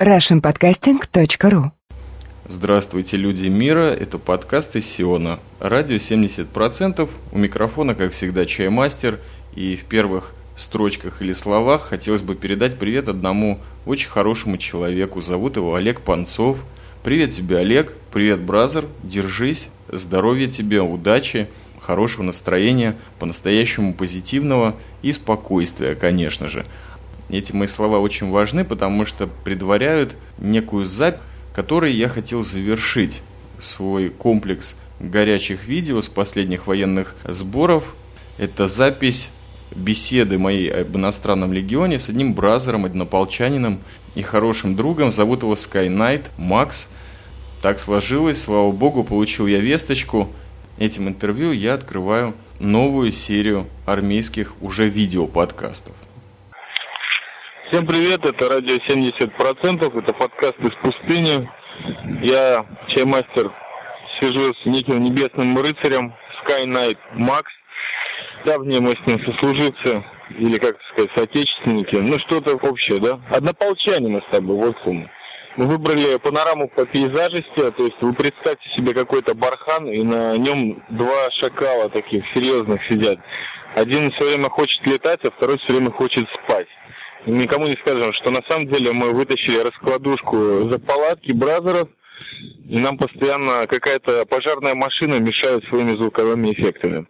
russianpodcasting.ru Здравствуйте, люди мира, это подкаст из Сиона. Радио 70%, у микрофона, как всегда, чаймастер, и в первых строчках или словах хотелось бы передать привет одному очень хорошему человеку. Зовут его Олег Панцов. Привет тебе, Олег. Привет, бразер. Держись. Здоровья тебе, удачи, хорошего настроения, по-настоящему позитивного и спокойствия, конечно же. Эти мои слова очень важны, потому что предваряют некую запись, которой я хотел завершить свой комплекс горячих видео с последних военных сборов. Это запись беседы моей об иностранном легионе с одним бразером, однополчанином и хорошим другом. Зовут его Sky Макс. Так сложилось, слава богу, получил я весточку. Этим интервью я открываю новую серию армейских уже видео-подкастов. Всем привет, это радио 70%, это подкаст из пустыни. Я чаймастер, сижу с неким небесным рыцарем Sky Knight Max давние мы с ним сослуживцы, или, как сказать, соотечественники, ну, что-то общее, да? Однополчане мы с тобой, вот сумма. Мы выбрали панораму по пейзажести, то есть вы представьте себе какой-то бархан, и на нем два шакала таких серьезных сидят. Один все время хочет летать, а второй все время хочет никому не скажем, что на самом деле мы вытащили раскладушку за палатки бразеров, и нам постоянно какая-то пожарная машина мешает своими звуковыми эффектами.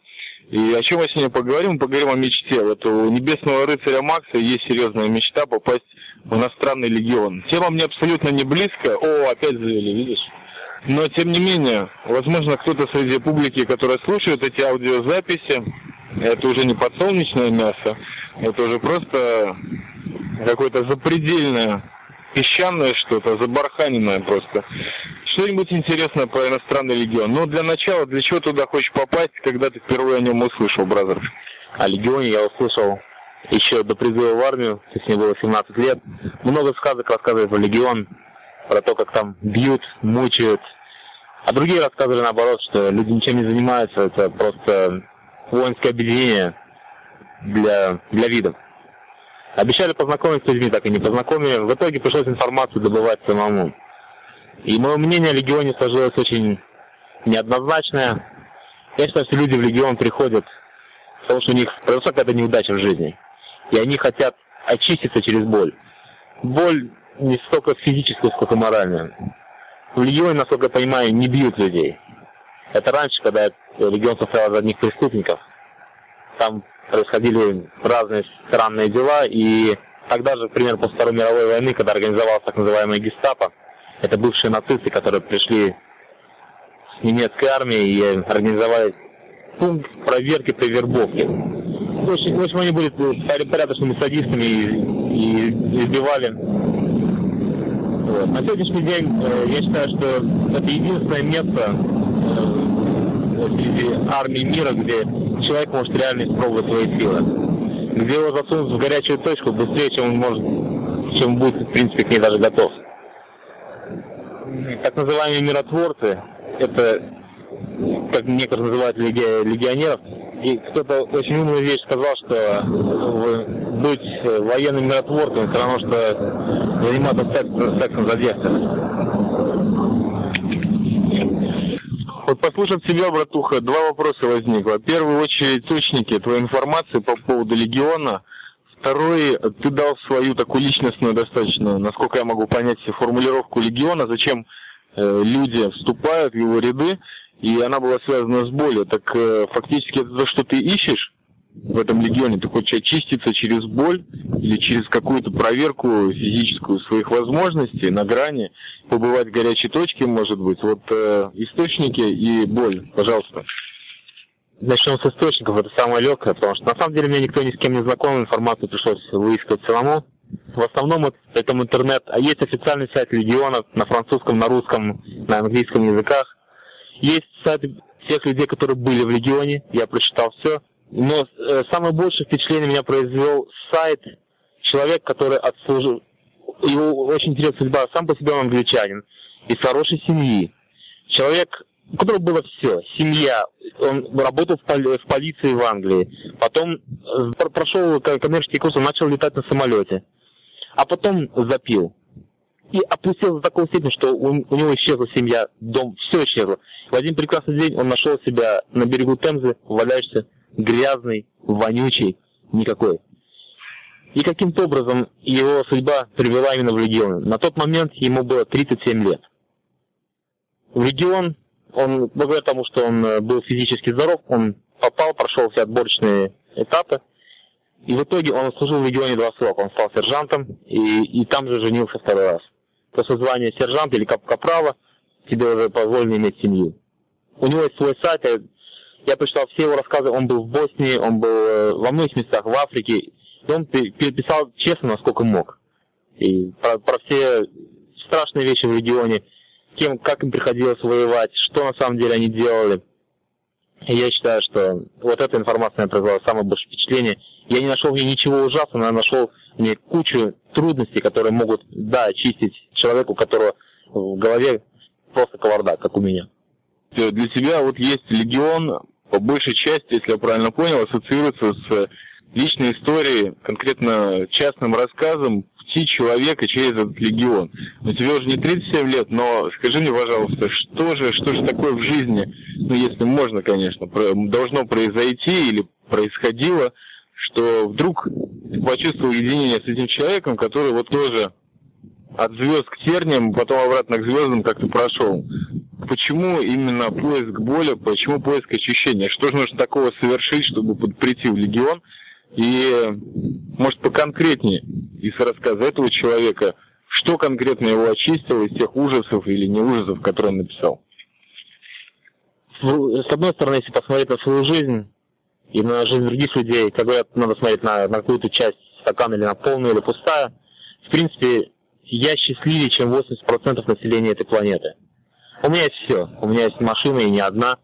И о чем мы сегодня поговорим? Мы поговорим о мечте. Вот у небесного рыцаря Макса есть серьезная мечта попасть в иностранный легион. Тема мне абсолютно не близкая. О, опять завели, видишь? Но, тем не менее, возможно, кто-то среди публики, которая слушает эти аудиозаписи, это уже не подсолнечное мясо, это уже просто какое-то запредельное песчаное что-то, забарханенное просто что-нибудь интересное про иностранный легион. Ну, для начала, для чего туда хочешь попасть, когда ты впервые о нем услышал, бразер? О легионе я услышал еще до призыва в армию, то есть мне было 17 лет. Много сказок рассказывают про легион, про то, как там бьют, мучают. А другие рассказывали наоборот, что люди ничем не занимаются, это просто воинское объединение для, для видов. Обещали познакомить с людьми, так и не познакомили. В итоге пришлось информацию добывать самому. И мое мнение о Легионе сложилось очень неоднозначное. Я считаю, что люди в Легион приходят, потому что у них произошла какая-то неудача в жизни. И они хотят очиститься через боль. Боль не столько физическую, сколько моральную. В Легионе, насколько я понимаю, не бьют людей. Это раньше, когда Легион состоял из одних преступников. Там происходили разные странные дела, и тогда же, например, после Второй мировой войны, когда организовалась так называемая гестапо, это бывшие нацисты, которые пришли с немецкой армии и организовали пункт проверки при вербовке. Очень, в общем, они были порядочными садистами и, и избивали. Вот. На сегодняшний день э, я считаю, что это единственное место э, среди армий мира, где человек может реально испробовать свои силы. Где его засунут в горячую точку быстрее, чем он может, чем будет, в принципе, к ней даже готов так называемые миротворцы, это, как некоторые называют легионеров, и кто-то очень умную вещь сказал, что быть военным миротворцем все равно, что заниматься сексом за девственность. Вот послушав тебя, братуха, два вопроса возникло. В первую очередь, источники твоей информации по поводу легиона – Второй, ты дал свою такую личностную достаточно, насколько я могу понять, формулировку легиона, зачем э, люди вступают в его ряды, и она была связана с болью. Так э, фактически это то, что ты ищешь в этом легионе, ты хочешь очиститься через боль или через какую-то проверку физическую своих возможностей на грани, побывать в горячей точке, может быть. Вот э, источники и боль, пожалуйста. Начнем с источников, это самое легкое, потому что на самом деле мне никто ни с кем не знаком, информацию пришлось выискивать самому. В основном это, интернет, а есть официальный сайт Легиона на французском, на русском, на английском языках. Есть сайты тех людей, которые были в Легионе, я прочитал все. Но э, самое большее впечатление меня произвел сайт человек, который отслужил, его очень интересная судьба, сам по себе он англичанин, из хорошей семьи. Человек у которого было все. Семья, он работал в, поли, в полиции в Англии, потом э, прошел коммерческий курс, он начал летать на самолете, а потом запил. И опустился до такой степени, что у, у него исчезла семья, дом, все исчезло. В один прекрасный день он нашел себя на берегу Темзы, валяешься, грязный, вонючий, никакой. И каким-то образом его судьба привела именно в легион. На тот момент ему было 37 лет. В легион, он, благодаря тому, что он э, был физически здоров, он попал, прошел все отборочные этапы, и в итоге он служил в регионе два срока. Он стал сержантом и, и там же женился второй раз. После звания сержанта или кап капрала тебе уже позволено иметь семью. У него есть свой сайт, я, я прочитал все его рассказы, он был в Боснии, он был э, во многих местах в Африке, и он писал честно, насколько мог. И про, про все страшные вещи в регионе, кем, как им приходилось воевать, что на самом деле они делали. И я считаю, что вот эта информация произвела самое большое впечатление. Я не нашел в ней ничего ужасного, но я нашел в ней кучу трудностей, которые могут, да, очистить человеку, у которого в голове просто кавардак, как у меня. Для тебя вот есть легион, по большей части, если я правильно понял, ассоциируется с личной историей, конкретно частным рассказом пути человека через этот легион. Но тебе уже не 37 лет, но скажи мне, пожалуйста, что же, что же такое в жизни, ну, если можно, конечно, должно произойти или происходило, что вдруг почувствовал единение с этим человеком, который вот тоже от звезд к терниям, потом обратно к звездам как-то прошел. Почему именно поиск боли, почему поиск очищения? Что же нужно такого совершить, чтобы прийти в легион? И, может, поконкретнее из рассказа этого человека, что конкретно его очистило из тех ужасов или не ужасов, которые он написал? С одной стороны, если посмотреть на свою жизнь и на жизнь других людей, как говорят, надо смотреть на, на какую-то часть стакана или на полную, или пустая, в принципе, я счастливее, чем 80% населения этой планеты. У меня есть все. У меня есть машина и не одна.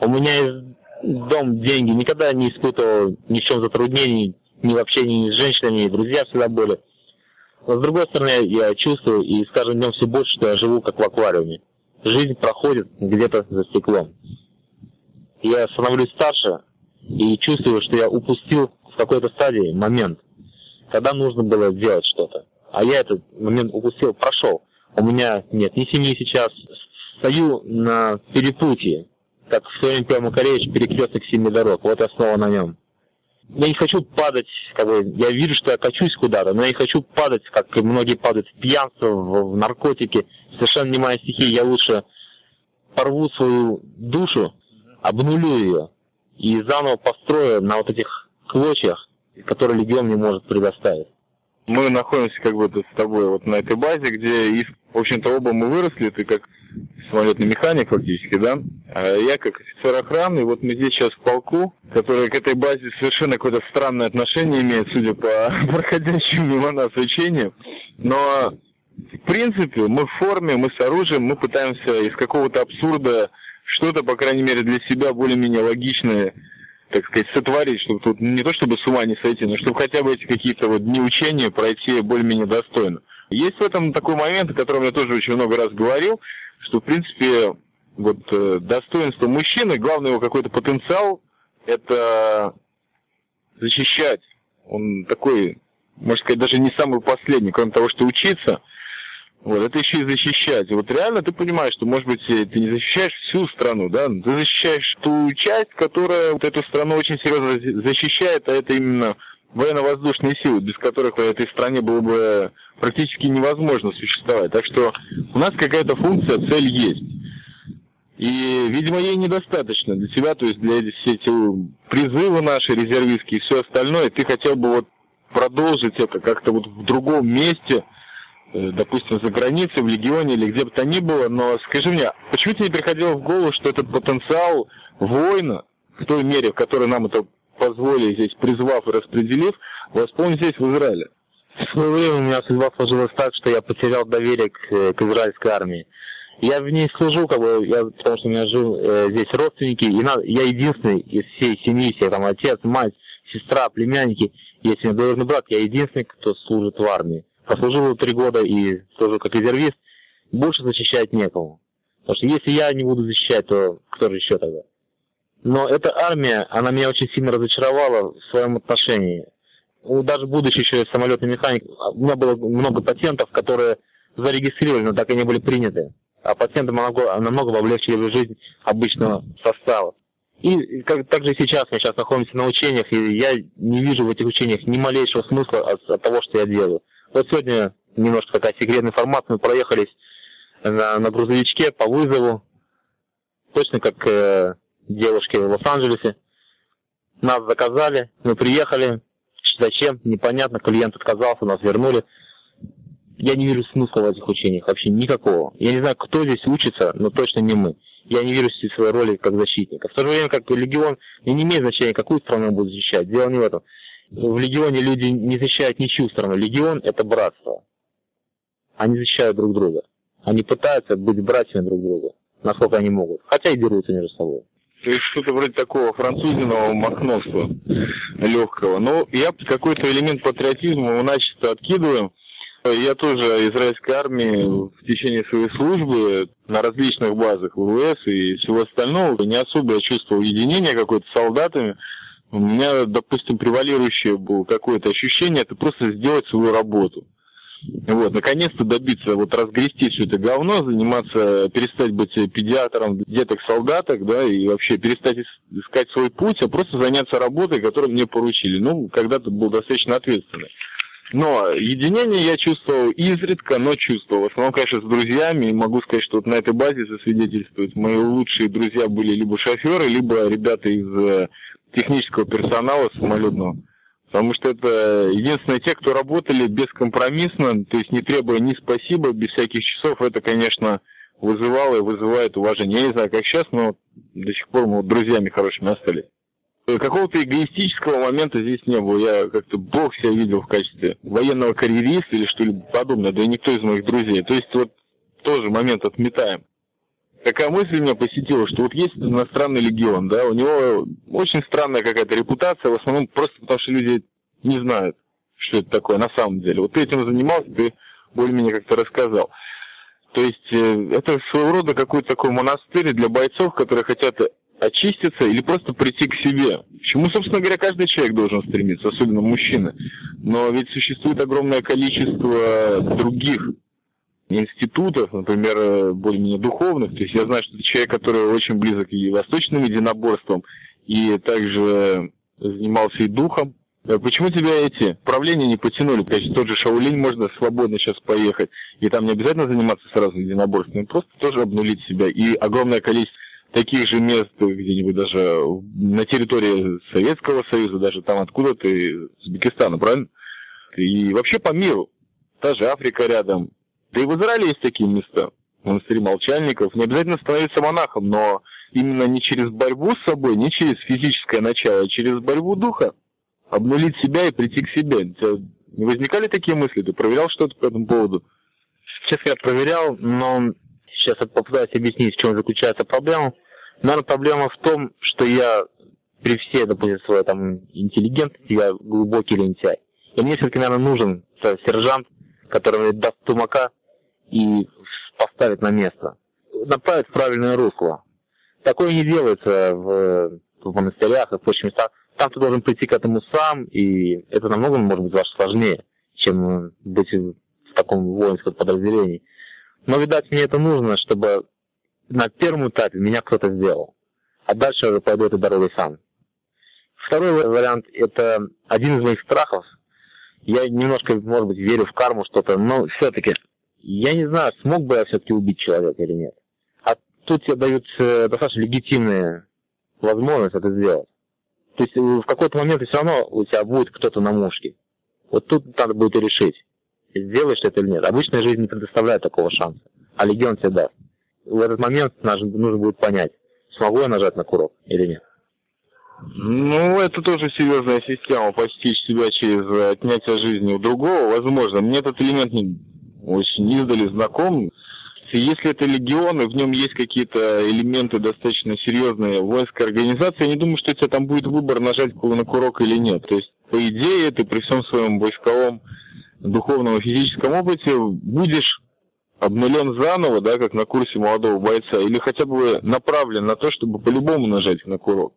У меня есть дом, деньги. Никогда не испытывал ни в чем затруднений, ни в общении ни с женщинами, ни друзья всегда были. Но с другой стороны, я чувствую и с каждым днем все больше, что я живу как в аквариуме. Жизнь проходит где-то за стеклом. Я становлюсь старше и чувствую, что я упустил в какой-то стадии момент, когда нужно было сделать что-то. А я этот момент упустил, прошел. У меня нет ни семьи сейчас, стою на перепутье, как в своем пел Макаревич, перекресток семи дорог, вот я снова на нем. Я не хочу падать, как бы, я вижу, что я качусь куда-то, но я не хочу падать, как многие падают в пьянство, в, в наркотики, совершенно не моя стихия, я лучше порву свою душу, обнулю ее и заново построю на вот этих клочьях, которые легион мне может предоставить. Мы находимся как бы с тобой вот на этой базе, где, в общем-то, оба мы выросли, ты как самолетный механик фактически, да, а я как офицер охраны, и вот мы здесь сейчас в полку, который к этой базе совершенно какое-то странное отношение имеет, судя по проходящему мимо нас учению, но в принципе мы в форме, мы с оружием, мы пытаемся из какого-то абсурда что-то, по крайней мере, для себя более-менее логичное так сказать, сотворить, чтобы тут не то чтобы с ума не сойти, но чтобы хотя бы эти какие-то вот дни учения пройти более-менее достойно. Есть в этом такой момент, о котором я тоже очень много раз говорил, что, в принципе, вот э, достоинство мужчины, главный его какой-то потенциал, это защищать. Он такой, можно сказать, даже не самый последний, кроме того, что учиться – вот, это еще и защищать. вот реально ты понимаешь, что, может быть, ты не защищаешь всю страну, да, ты защищаешь ту часть, которая вот эту страну очень серьезно защищает, а это именно военно-воздушные силы, без которых в этой стране было бы практически невозможно существовать. Так что у нас какая-то функция, цель есть. И, видимо, ей недостаточно для тебя, то есть для все эти призывы наши, резервистские и все остальное, ты хотел бы вот продолжить это как-то вот в другом месте, допустим, за границей, в легионе или где бы то ни было, но скажи мне, почему тебе не приходило в голову, что этот потенциал воина, в той мере, в которой нам это позволили здесь, призвав и распределив, восполнить здесь, в Израиле? В свое время у меня судьба сложилась так, что я потерял доверие к, к израильской армии. Я в ней служу, как бы, я, потому что у меня жил э, здесь родственники, и на, я единственный из всей семьи, все там отец, мать, сестра, племянники, если у меня брат, я единственный, кто служит в армии послужил три года и служил как резервист, больше защищать некому. Потому что если я не буду защищать, то кто же еще тогда? Но эта армия, она меня очень сильно разочаровала в своем отношении. Даже будучи еще самолетный механик, у меня было много пациентов, которые зарегистрировали, но так и не были приняты. А пациентам намного, намного облегчили жизнь обычного состава. И как, также сейчас мы сейчас находимся на учениях, и я не вижу в этих учениях ни малейшего смысла от, от того, что я делаю. Вот сегодня немножко такая секретная информация, мы проехались на, на грузовичке по вызову, точно как э, девушки в Лос-Анджелесе. Нас заказали, мы приехали, зачем, непонятно, клиент отказался, нас вернули. Я не вижу смысла в этих учениях, вообще никакого. Я не знаю, кто здесь учится, но точно не мы. Я не вижу в своей роли как защитника. В то же время, как легион, мне не имеет значения, какую страну он будет защищать. Дело не в этом. В легионе люди не защищают ничью страну. Легион – это братство. Они защищают друг друга. Они пытаются быть братьями друг друга, насколько они могут. Хотя и дерутся между собой. То есть что-то вроде такого французиного махновства легкого. Но я какой-то элемент патриотизма мы начисто откидываем. Я тоже израильской армии в течение своей службы на различных базах ВВС и всего остального не особо я чувствовал единение какое-то с солдатами. У меня, допустим, превалирующее было какое-то ощущение, это просто сделать свою работу. Вот, наконец-то добиться, вот разгрести все это говно, заниматься, перестать быть педиатром деток-солдаток, да, и вообще перестать искать свой путь, а просто заняться работой, которую мне поручили. Ну, когда-то был достаточно ответственный. Но единение я чувствовал изредка, но чувствовал. В основном, конечно, с друзьями. И могу сказать, что вот на этой базе засвидетельствуют. Мои лучшие друзья были либо шоферы, либо ребята из э, технического персонала самолетного. Потому что это единственные те, кто работали бескомпромиссно, то есть не требуя ни спасибо, без всяких часов, это, конечно, вызывало и вызывает уважение. Я не знаю, как сейчас, но до сих пор мы друзьями хорошими остались. Какого-то эгоистического момента здесь не было. Я как-то бог себя видел в качестве военного карьериста или что-либо подобное, да и никто из моих друзей. То есть вот тоже момент отметаем. Такая мысль меня посетила, что вот есть иностранный легион, да, у него очень странная какая-то репутация, в основном просто потому, что люди не знают, что это такое на самом деле. Вот ты этим занимался, ты более-менее как-то рассказал. То есть э, это своего рода какой-то такой монастырь для бойцов, которые хотят очиститься или просто прийти к себе. К чему, собственно говоря, каждый человек должен стремиться, особенно мужчина. Но ведь существует огромное количество других институтов, например, более-менее духовных. То есть я знаю, что это человек, который очень близок и восточным единоборствам, и также занимался и духом. Почему тебя эти правления не потянули? Конечно, тот же Шаулинь можно свободно сейчас поехать, и там не обязательно заниматься сразу единоборством, просто тоже обнулить себя. И огромное количество таких же мест где-нибудь даже на территории Советского Союза, даже там откуда ты, Узбекистана, правильно? И вообще по миру. Та же Африка рядом. Да и в Израиле есть такие места. Монастыри молчальников. Не обязательно становиться монахом, но именно не через борьбу с собой, не через физическое начало, а через борьбу духа. Обнулить себя и прийти к себе. У тебя не возникали такие мысли? Ты проверял что-то по этому поводу? Сейчас я проверял, но сейчас я попытаюсь объяснить, в чем заключается проблема. Наверное, проблема в том, что я при всей, допустим, своей там интеллигентности, я глубокий лентяй. И мне все-таки, наверное, нужен сержант, который мне даст тумака и поставит на место. Направит в правильное русло. Такое не делается в, в монастырях и в прочих местах. Там ты должен прийти к этому сам, и это намного, может быть, сложнее, чем быть в таком воинском подразделении. Но, видать, мне это нужно, чтобы на первом этапе меня кто-то сделал, а дальше уже пойду этой дорогой сам. Второй вариант – это один из моих страхов. Я немножко, может быть, верю в карму что-то, но все-таки я не знаю, смог бы я все-таки убить человека или нет. А тут тебе дают э, достаточно легитимные возможность это сделать. То есть э, в какой-то момент все равно у тебя будет кто-то на мушке. Вот тут надо будет решить, сделаешь это или нет. Обычная жизнь не предоставляет такого шанса, а легион тебе даст в этот момент нужно будет понять, смогу я нажать на курок или нет. Ну, это тоже серьезная система, постичь себя через отнятие жизни у другого, возможно. Мне этот элемент не очень издали знаком. Если это легион, и в нем есть какие-то элементы достаточно серьезные воинской организации, я не думаю, что у тебя там будет выбор нажать на курок или нет. То есть, по идее, ты при всем своем войсковом, духовном и физическом опыте будешь обнулен заново, да, как на курсе молодого бойца, или хотя бы направлен на то, чтобы по-любому нажать на курок.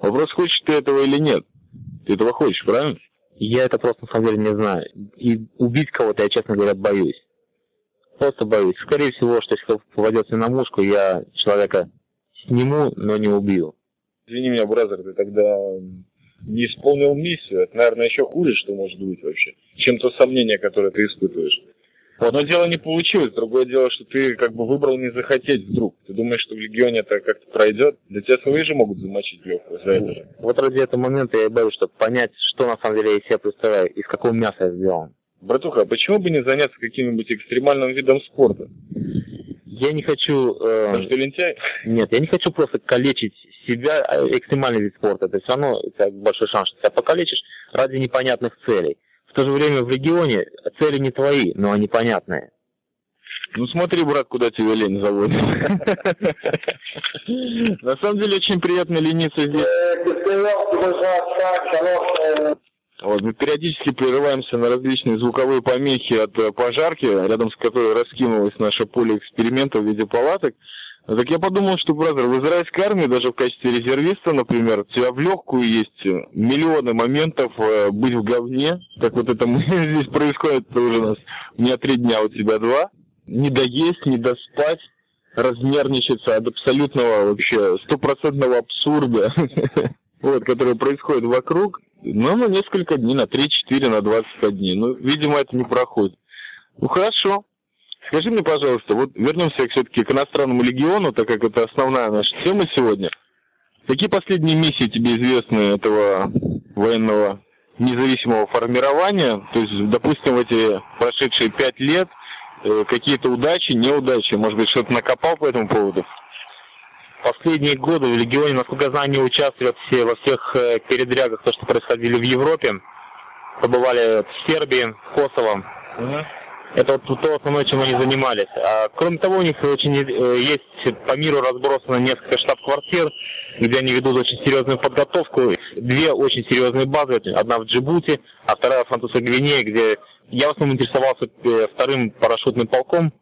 Вопрос, хочешь ты этого или нет. Ты этого хочешь, правильно? Я это просто на самом деле не знаю. И убить кого-то я, честно говоря, боюсь. Просто боюсь. Скорее всего, что если попадется на мушку, я человека сниму, но не убью. Извини меня, бразер, ты тогда не исполнил миссию. Это, наверное, еще хуже, что может быть вообще, чем то сомнение, которое ты испытываешь. Одно дело не получилось, другое дело, что ты как бы выбрал не захотеть вдруг. Ты думаешь, что в Легионе это как-то пройдет? Для тебя свои же могут замочить легко за это же. Вот ради этого момента я и боюсь, чтобы понять, что на самом деле я из себя представляю, из какого мяса я сделан. Братуха, а почему бы не заняться каким-нибудь экстремальным видом спорта? Я не хочу... Э, Потому что лентяй? Нет, я не хочу просто калечить себя, а экстремальный вид спорта. Это все равно у тебя большой шанс, что тебя покалечишь ради непонятных целей. В то же время в регионе цели не твои, но они понятные. Ну смотри, брат, куда тебя лень заводит. На самом деле очень приятно лениться здесь. Вот, мы периодически прерываемся на различные звуковые помехи от э, пожарки, рядом с которой раскинулось наше поле эксперимента в виде палаток. Так я подумал, что, бразер, в израильской армии, даже в качестве резервиста, например, у тебя в легкую есть миллионы моментов э, быть в говне, как вот это здесь происходит уже у нас. У меня три дня, у тебя два. Не доесть, не доспать, размерничаться от абсолютного вообще стопроцентного абсурда, вот, который происходит вокруг. Ну, на несколько дней, на 3-4, на 20 дней. Ну, видимо, это не проходит. Ну, хорошо. Скажи мне, пожалуйста, вот вернемся все-таки к иностранному легиону, так как это основная наша тема сегодня. Какие последние миссии тебе известны этого военного независимого формирования? То есть, допустим, в эти прошедшие пять лет э, какие-то удачи, неудачи, может быть, что-то накопал по этому поводу? Последние годы в Легионе, насколько я знаю, они участвуют все, во всех э, передрягах, то, что происходили в Европе. Побывали в Сербии, в Косово. Это вот то основное, чем они занимались. А, кроме того, у них очень э, есть по миру разбросано несколько штаб-квартир, где они ведут очень серьезную подготовку. Две очень серьезные базы. Одна в Джибути, а вторая в Французской Гвинее, где я в основном интересовался э, вторым парашютным полком,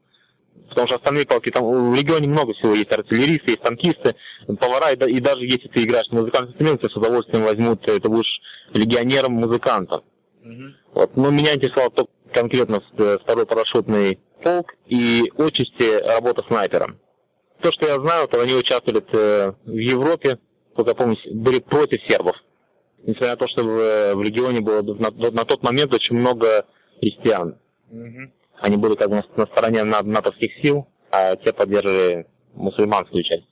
потому что остальные полки, там в регионе много всего, есть артиллеристы, есть танкисты, повара, и, и даже если ты играешь на музыкальном инструменте, с удовольствием возьмут, ты будешь легионером-музыкантом. Mm-hmm. Вот. Но меня интересовало только конкретно э, второй парашютный полк и отчасти работа снайпером. То, что я знаю, то они участвовали э, в Европе, только помню, были против сербов. Несмотря на то, что в, э, в регионе было на, на тот момент очень много христиан. Угу. Они были как бы на, на стороне натовских сил, а те поддерживали мусульманскую часть.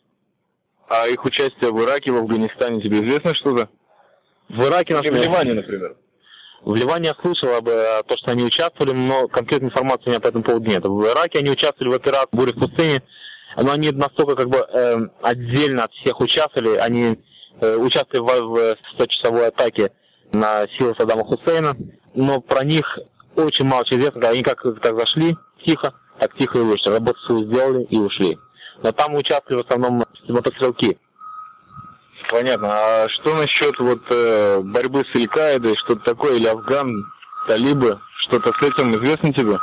А их участие в Ираке, в Афганистане, тебе известно что-то? В Ираке, Или в Ливане, например? В Ливане я слышал об э, то, что они участвовали, но конкретной информации у меня по этому поводу нет. В Ираке они участвовали в операции «Буря в пустыне», но они настолько как бы э, отдельно от всех участвовали. Они э, участвовали в, в 100-часовой атаке на силы Саддама Хусейна, но про них очень мало известно. Они как, как зашли тихо, так тихо и вышли. Работу свою сделали и ушли. Но там участвовали в основном мотострелки. Понятно. А что насчет вот э, борьбы с Аль-Каидой, что-то такое, или Афган, талибы, что-то с этим известно тебе?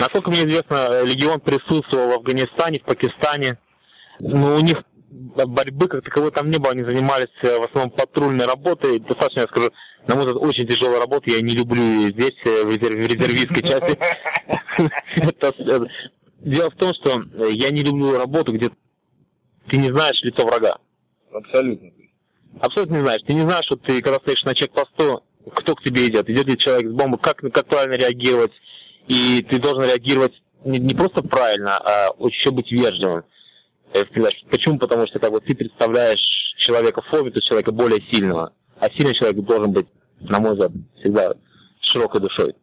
Насколько мне известно, легион присутствовал в Афганистане, в Пакистане. Но у них борьбы как таковой там не было, они занимались э, в основном патрульной работой. Достаточно, я скажу, на мой взгляд, очень тяжелая работа, я не люблю ее здесь, э, в резервистской части. Дело в том, что я не люблю работу, где ты не знаешь лицо врага. Абсолютно. Абсолютно не знаешь. Ты не знаешь, что ты, когда стоишь на чекпосту, кто к тебе идет, идет ли человек с бомбой, как, как правильно реагировать. И ты должен реагировать не, не просто правильно, а еще быть вежливым. Э, Почему? Потому что как бы, ты представляешь человека в форме, то человека более сильного. А сильный человек должен быть, на мой взгляд, всегда широкой душой.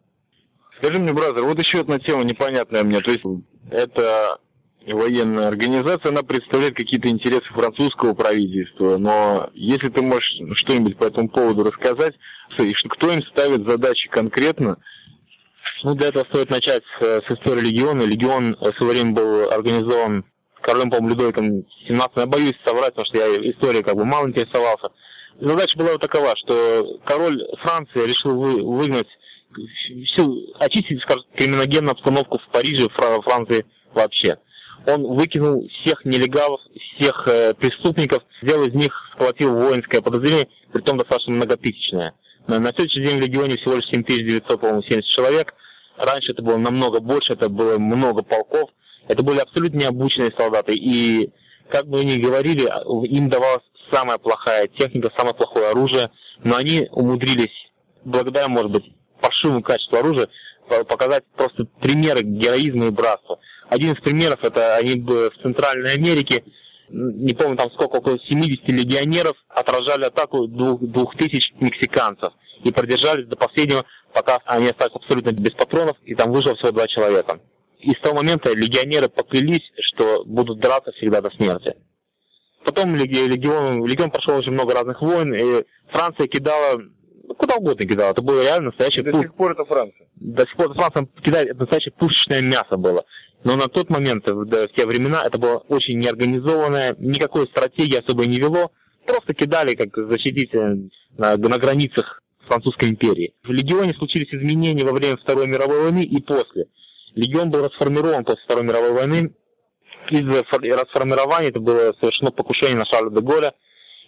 Скажи мне, бразер, вот еще одна тема непонятная мне. То есть это военная организация, она представляет какие-то интересы французского правительства, но если ты можешь что-нибудь по этому поводу рассказать, и кто им ставит задачи конкретно, ну, для этого стоит начать с, с истории легиона. Легион в свое время был организован королем, по-моему, Людовиком 17 Я боюсь соврать, потому что я историей как бы мало интересовался. Задача была вот такова, что король Франции решил вы, выгнать всю, очистить, скажем, криминогенную обстановку в Париже, в Франции вообще он выкинул всех нелегалов, всех э, преступников, сделал из них, схватил воинское подразделение, притом достаточно многотысячное. На, на следующий день в регионе всего лишь 7900, по-моему, 70 человек. Раньше это было намного больше, это было много полков. Это были абсолютно необученные солдаты. И, как бы они говорили, им давалась самая плохая техника, самое плохое оружие. Но они умудрились, благодаря, может быть, паршивому качеству оружия, показать просто примеры героизма и братства. Один из примеров, это они в Центральной Америке, не помню там сколько, около 70 легионеров отражали атаку двух, двух тысяч мексиканцев и продержались до последнего, пока они остались абсолютно без патронов, и там выжило всего два человека. И с того момента легионеры поклялись, что будут драться всегда до смерти. Потом легион, легион прошел очень много разных войн, и Франция кидала ну, куда угодно кидала. Это было реально настоящее... До сих пор это Франция. До сих пор это Франция кидает, настоящее пушечное мясо было. Но на тот момент, в, в те времена, это было очень неорганизованное, никакой стратегии особо не вело. Просто кидали, как защитить на, на границах Французской империи. В легионе случились изменения во время Второй мировой войны и после. Легион был расформирован после Второй мировой войны. Из-за расформирования это было совершено покушение на Шарля де Голля.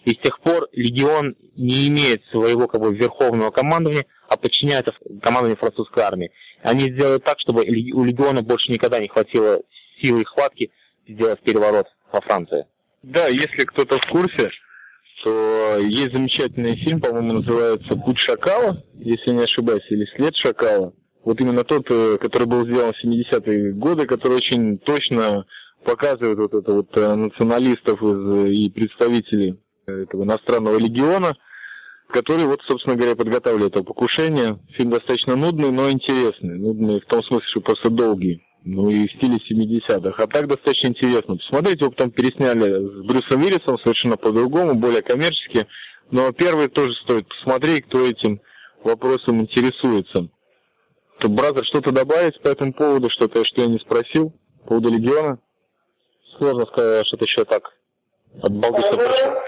И с тех пор легион не имеет своего как бы, верховного командования, а подчиняется командованию французской армии. Они сделают так, чтобы у легиона больше никогда не хватило силы и хватки сделать переворот во Франции. Да, если кто-то в курсе, то есть замечательный фильм, по-моему, называется «Путь шакала», если не ошибаюсь, или «След шакала». Вот именно тот, э, который был сделан в 70-е годы, который очень точно показывает вот это вот э, националистов и представителей этого иностранного легиона – который вот, собственно говоря, подготавливали это покушение. Фильм достаточно нудный, но интересный. Нудный в том смысле, что просто долгий. Ну и в стиле 70-х. А так достаточно интересно. Посмотрите, его потом пересняли с Брюсом Виллисом совершенно по-другому, более коммерчески. Но первый тоже стоит посмотреть, кто этим вопросом интересуется. Бразер, что-то добавить по этому поводу, что-то, что я не спросил, по поводу Легиона? Сложно сказать, что-то еще так от Балдыша прошло.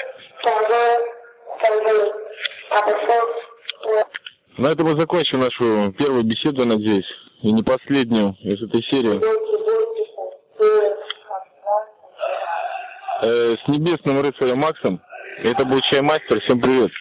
На этом мы закончим нашу первую беседу, надеюсь, и не последнюю из этой серии. Э, с небесным рыцарем Максом. Это был Чаймастер. Всем привет.